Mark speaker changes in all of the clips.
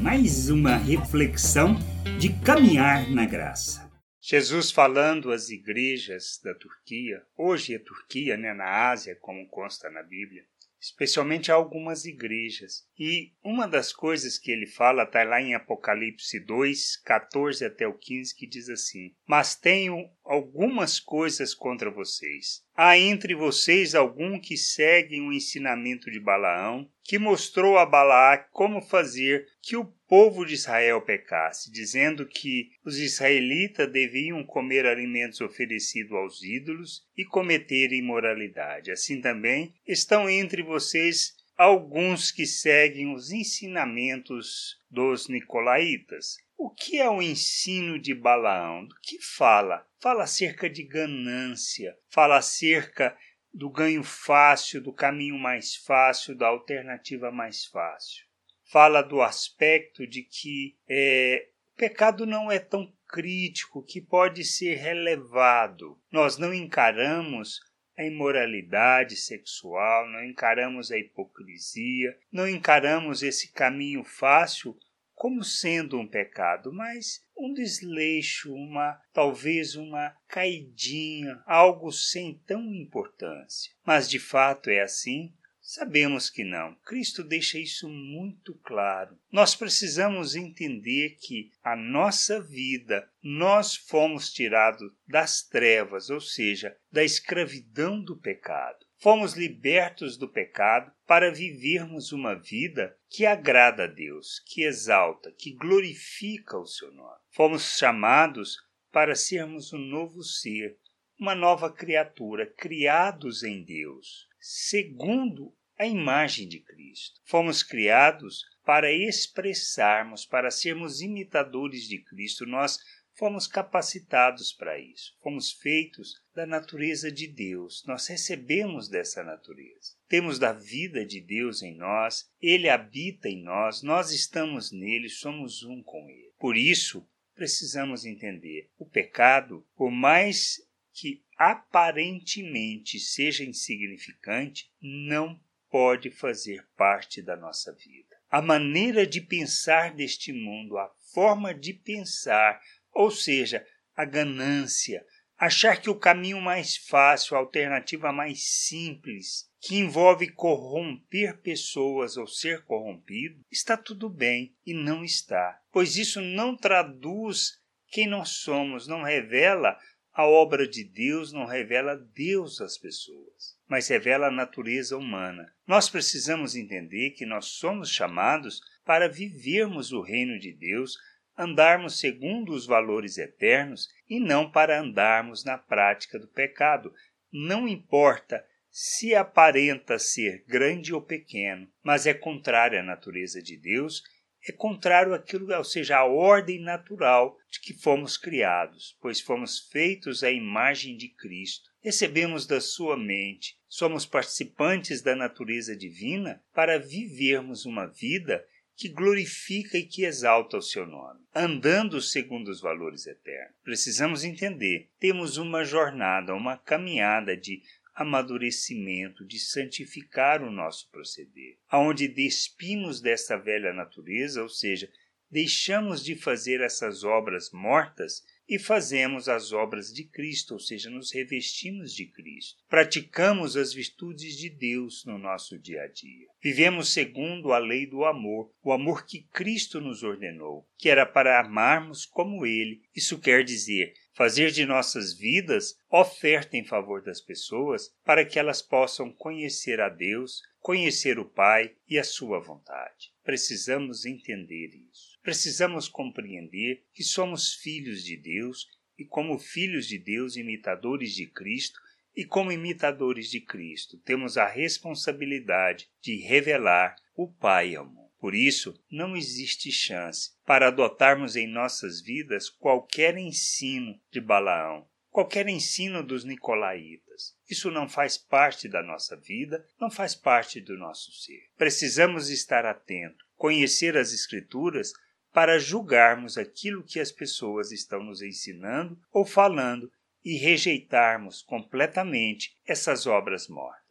Speaker 1: mais uma reflexão de caminhar na graça.
Speaker 2: Jesus falando às igrejas da Turquia, hoje é Turquia, né, na Ásia, como consta na Bíblia, especialmente a algumas igrejas. E uma das coisas que ele fala está lá em Apocalipse 2, 14 até o 15, que diz assim: Mas tenho algumas coisas contra vocês. Há entre vocês algum que segue o ensinamento de Balaão, que mostrou a Balaque como fazer que o povo de Israel pecasse, dizendo que os israelitas deviam comer alimentos oferecidos aos ídolos e cometer imoralidade. Assim também estão entre vocês alguns que seguem os ensinamentos dos nicolaítas. O que é o ensino de Balaão? Do que fala? Fala acerca de ganância, fala acerca do ganho fácil, do caminho mais fácil, da alternativa mais fácil. Fala do aspecto de que é, o pecado não é tão crítico, que pode ser relevado. Nós não encaramos a imoralidade sexual, não encaramos a hipocrisia, não encaramos esse caminho fácil como sendo um pecado, mas um desleixo, uma talvez uma caidinha, algo sem tão importância. Mas de fato é assim? Sabemos que não. Cristo deixa isso muito claro. Nós precisamos entender que a nossa vida, nós fomos tirados das trevas, ou seja, da escravidão do pecado. Fomos libertos do pecado para vivermos uma vida que agrada a Deus, que exalta, que glorifica o seu nome. Fomos chamados para sermos um novo ser, uma nova criatura, criados em Deus, segundo a imagem de Cristo. Fomos criados para expressarmos, para sermos imitadores de Cristo. Nós fomos capacitados para isso. Fomos feitos da natureza de Deus. Nós recebemos dessa natureza. Temos da vida de Deus em nós, ele habita em nós, nós estamos nele, somos um com ele. Por isso, precisamos entender: o pecado, por mais que aparentemente seja insignificante, não pode fazer parte da nossa vida. A maneira de pensar deste mundo, a forma de pensar, ou seja, a ganância, achar que o caminho mais fácil, a alternativa mais simples, que envolve corromper pessoas ou ser corrompido, está tudo bem e não está, pois isso não traduz quem nós somos, não revela a obra de Deus, não revela Deus às pessoas, mas revela a natureza humana. Nós precisamos entender que nós somos chamados para vivermos o reino de Deus andarmos segundo os valores eternos e não para andarmos na prática do pecado. Não importa se aparenta ser grande ou pequeno, mas é contrário à natureza de Deus, é contrário àquilo, ou seja, à ordem natural de que fomos criados, pois fomos feitos à imagem de Cristo. Recebemos da sua mente, somos participantes da natureza divina para vivermos uma vida que glorifica e que exalta o seu nome, andando segundo os valores eternos. Precisamos entender, temos uma jornada, uma caminhada de amadurecimento, de santificar o nosso proceder, aonde despimos desta velha natureza, ou seja, deixamos de fazer essas obras mortas e fazemos as obras de Cristo, ou seja, nos revestimos de Cristo. Praticamos as virtudes de Deus no nosso dia a dia. Vivemos segundo a lei do amor, o amor que Cristo nos ordenou, que era para amarmos como Ele. Isso quer dizer fazer de nossas vidas oferta em favor das pessoas para que elas possam conhecer a Deus, conhecer o Pai e a sua vontade. Precisamos entender isso. Precisamos compreender que somos filhos de Deus e, como filhos de Deus, imitadores de Cristo, e como imitadores de Cristo, temos a responsabilidade de revelar o Pai mundo. Por isso, não existe chance para adotarmos em nossas vidas qualquer ensino de Balaão, qualquer ensino dos nicolaítas. Isso não faz parte da nossa vida, não faz parte do nosso ser. Precisamos estar atentos, conhecer as Escrituras para julgarmos aquilo que as pessoas estão nos ensinando ou falando e rejeitarmos completamente essas obras mortas.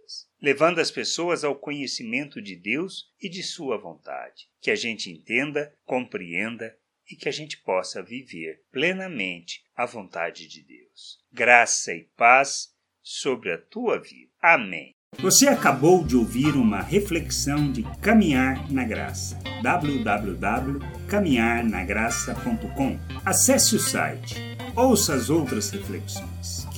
Speaker 2: levando as pessoas ao conhecimento de Deus e de Sua vontade, que a gente entenda, compreenda e que a gente possa viver plenamente a vontade de Deus. Graça e paz sobre a tua vida. Amém.
Speaker 1: Você acabou de ouvir uma reflexão de Caminhar na Graça. www.caminharnagraça.com. Acesse o site. Ouça as outras reflexões